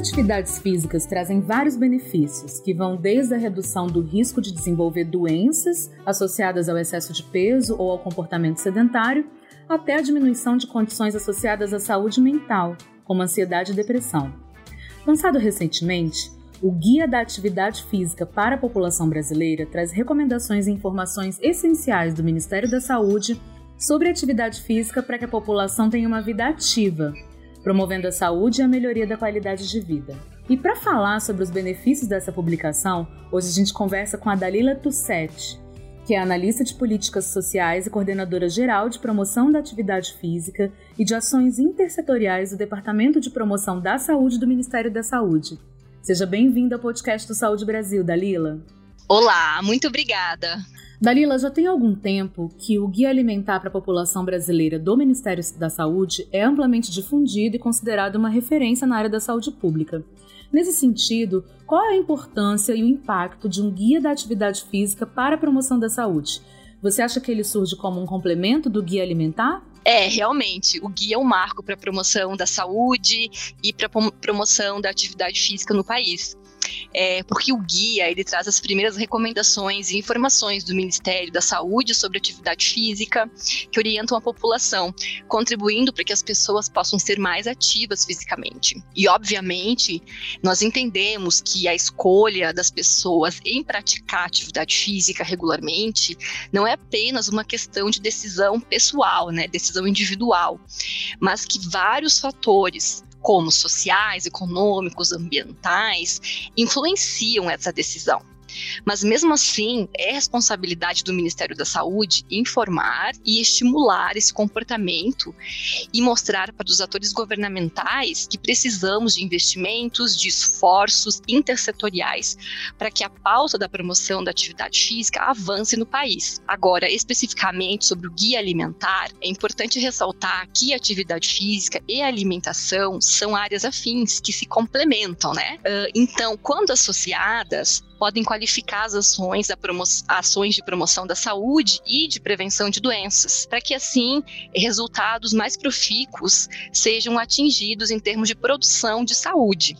Atividades físicas trazem vários benefícios, que vão desde a redução do risco de desenvolver doenças associadas ao excesso de peso ou ao comportamento sedentário, até a diminuição de condições associadas à saúde mental, como ansiedade e depressão. Lançado recentemente, o Guia da Atividade Física para a População Brasileira traz recomendações e informações essenciais do Ministério da Saúde sobre atividade física para que a população tenha uma vida ativa, promovendo a saúde e a melhoria da qualidade de vida. E para falar sobre os benefícios dessa publicação, hoje a gente conversa com a Dalila Tussetti, que é analista de políticas sociais e coordenadora geral de promoção da atividade física e de ações intersetoriais do Departamento de Promoção da Saúde do Ministério da Saúde. Seja bem-vinda ao podcast do Saúde Brasil, Dalila. Olá, muito obrigada. Dalila, já tem algum tempo que o Guia Alimentar para a População Brasileira do Ministério da Saúde é amplamente difundido e considerado uma referência na área da saúde pública. Nesse sentido, qual é a importância e o impacto de um guia da atividade física para a promoção da saúde? Você acha que ele surge como um complemento do guia alimentar? É, realmente, o guia é um marco para a promoção da saúde e para a promoção da atividade física no país. É, porque o guia ele traz as primeiras recomendações e informações do Ministério da Saúde sobre atividade física que orientam a população, contribuindo para que as pessoas possam ser mais ativas fisicamente. E obviamente nós entendemos que a escolha das pessoas em praticar atividade física regularmente não é apenas uma questão de decisão pessoal, né, decisão individual, mas que vários fatores como sociais, econômicos, ambientais, influenciam essa decisão. Mas mesmo assim, é responsabilidade do Ministério da Saúde informar e estimular esse comportamento e mostrar para os atores governamentais que precisamos de investimentos, de esforços intersetoriais para que a pauta da promoção da atividade física avance no país. Agora, especificamente sobre o guia alimentar, é importante ressaltar que atividade física e alimentação são áreas afins que se complementam, né? Então, quando associadas, podem qualificar as ações, ações de promoção da saúde e de prevenção de doenças, para que assim resultados mais profícuos sejam atingidos em termos de produção de saúde.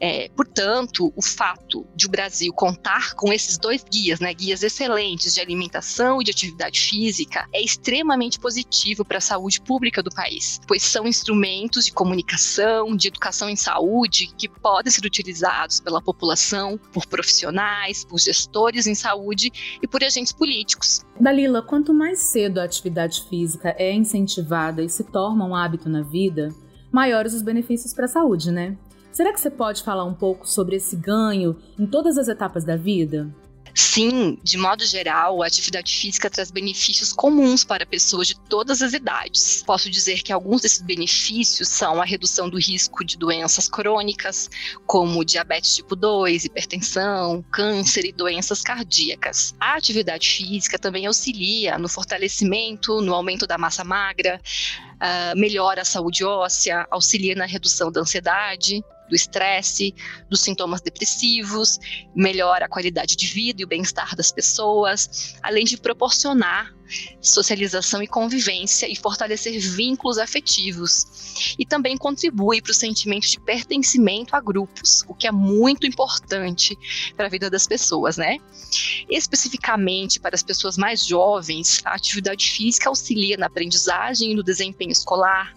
É, portanto, o fato de o Brasil contar com esses dois guias, né, guias excelentes de alimentação e de atividade física, é extremamente positivo para a saúde pública do país, pois são instrumentos de comunicação, de educação em saúde que podem ser utilizados pela população, por profissionais, por gestores em saúde e por agentes políticos. Dalila, quanto mais cedo a atividade física é incentivada e se torna um hábito na vida, maiores os benefícios para a saúde, né? Será que você pode falar um pouco sobre esse ganho em todas as etapas da vida? Sim, de modo geral, a atividade física traz benefícios comuns para pessoas de todas as idades. Posso dizer que alguns desses benefícios são a redução do risco de doenças crônicas, como diabetes tipo 2, hipertensão, câncer e doenças cardíacas. A atividade física também auxilia no fortalecimento, no aumento da massa magra, uh, melhora a saúde óssea, auxilia na redução da ansiedade, do estresse, dos sintomas depressivos, melhora a qualidade de vida e o bem-estar das pessoas, além de proporcionar socialização e convivência e fortalecer vínculos afetivos. E também contribui para o sentimento de pertencimento a grupos, o que é muito importante para a vida das pessoas, né? Especificamente para as pessoas mais jovens, a atividade física auxilia na aprendizagem e no desempenho escolar,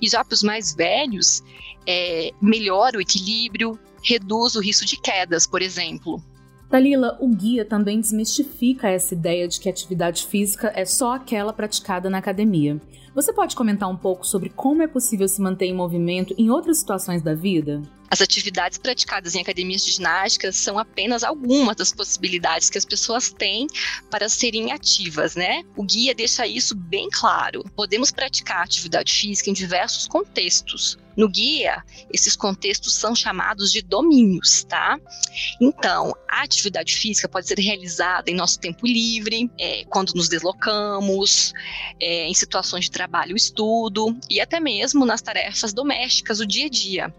e já para os mais velhos, é, melhora o equilíbrio, reduz o risco de quedas, por exemplo. Dalila, o guia também desmistifica essa ideia de que atividade física é só aquela praticada na academia. Você pode comentar um pouco sobre como é possível se manter em movimento em outras situações da vida? As atividades praticadas em academias de ginástica são apenas algumas das possibilidades que as pessoas têm para serem ativas, né? O guia deixa isso bem claro. Podemos praticar atividade física em diversos contextos. No guia, esses contextos são chamados de domínios, tá? Então, a atividade física pode ser realizada em nosso tempo livre, é, quando nos deslocamos, é, em situações de trabalho, estudo e até mesmo nas tarefas domésticas do dia a dia.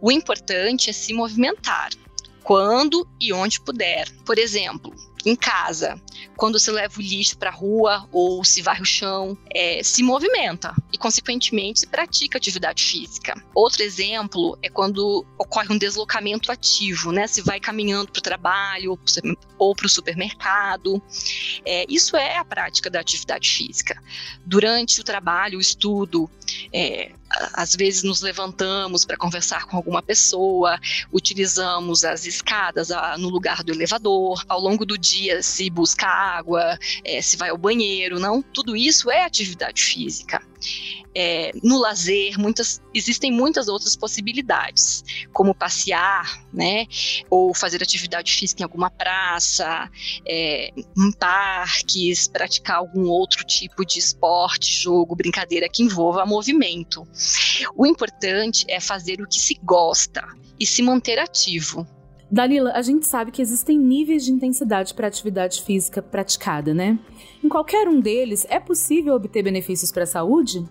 O importante é se movimentar, quando e onde puder. Por exemplo, em casa, quando você leva o lixo para a rua ou se varre o chão, é, se movimenta e, consequentemente, se pratica atividade física. Outro exemplo é quando ocorre um deslocamento ativo, né? Se vai caminhando para o trabalho ou para o supermercado. É, isso é a prática da atividade física. Durante o trabalho, o estudo, é, às vezes nos levantamos para conversar com alguma pessoa, utilizamos as escadas a, no lugar do elevador, ao longo do dia se busca água, é, se vai ao banheiro, não? Tudo isso é atividade física. É, no lazer, muitas, existem muitas outras possibilidades, como passear, né, ou fazer atividade física em alguma praça, é, em parques, praticar algum outro tipo de esporte, jogo, brincadeira que envolva movimento. O importante é fazer o que se gosta e se manter ativo. Dalila, a gente sabe que existem níveis de intensidade para atividade física praticada, né? Em qualquer um deles, é possível obter benefícios para a saúde?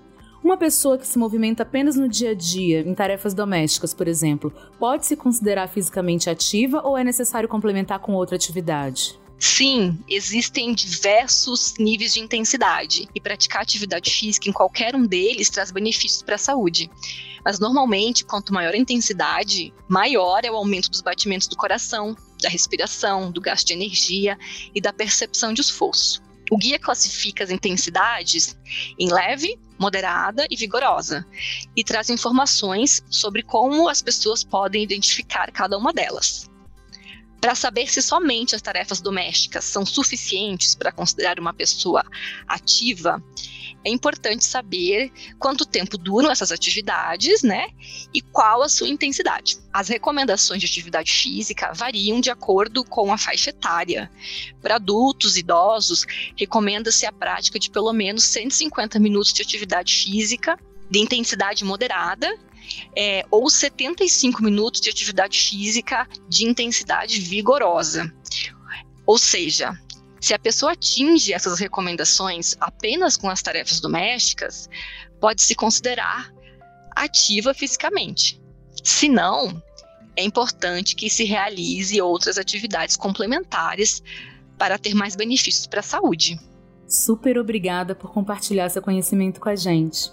Uma pessoa que se movimenta apenas no dia a dia, em tarefas domésticas, por exemplo, pode se considerar fisicamente ativa ou é necessário complementar com outra atividade? Sim, existem diversos níveis de intensidade e praticar atividade física em qualquer um deles traz benefícios para a saúde. Mas normalmente, quanto maior a intensidade, maior é o aumento dos batimentos do coração, da respiração, do gasto de energia e da percepção de esforço. O guia classifica as intensidades em leve, moderada e vigorosa e traz informações sobre como as pessoas podem identificar cada uma delas. Para saber se somente as tarefas domésticas são suficientes para considerar uma pessoa ativa, é importante saber quanto tempo duram essas atividades, né? E qual a sua intensidade. As recomendações de atividade física variam de acordo com a faixa etária. Para adultos idosos, recomenda-se a prática de pelo menos 150 minutos de atividade física de intensidade moderada é, ou 75 minutos de atividade física de intensidade vigorosa. Ou seja, se a pessoa atinge essas recomendações apenas com as tarefas domésticas, pode se considerar ativa fisicamente. Se não, é importante que se realize outras atividades complementares para ter mais benefícios para a saúde. Super obrigada por compartilhar seu conhecimento com a gente.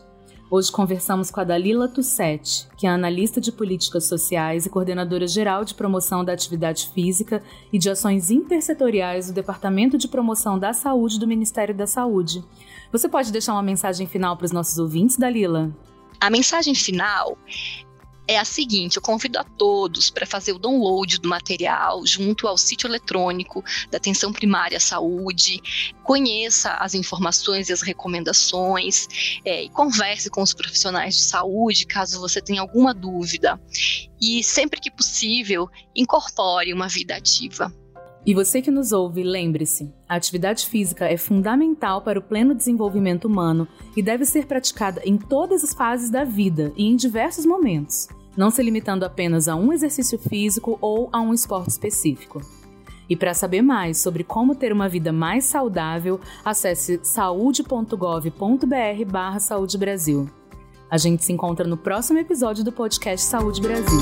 Hoje conversamos com a Dalila Tussetti, que é analista de políticas sociais e coordenadora geral de promoção da atividade física e de ações intersetoriais do Departamento de Promoção da Saúde do Ministério da Saúde. Você pode deixar uma mensagem final para os nossos ouvintes, Dalila? A mensagem final é a seguinte: eu convido a todos para fazer o download do material junto ao sítio eletrônico da Atenção Primária à Saúde, conheça as informações e as recomendações é, e converse com os profissionais de saúde caso você tenha alguma dúvida. E sempre que possível, incorpore uma vida ativa. E você que nos ouve, lembre-se: a atividade física é fundamental para o pleno desenvolvimento humano e deve ser praticada em todas as fases da vida e em diversos momentos não se limitando apenas a um exercício físico ou a um esporte específico. E para saber mais sobre como ter uma vida mais saudável, acesse saude.gov.br/barra Saúde Brasil. A gente se encontra no próximo episódio do podcast Saúde Brasil.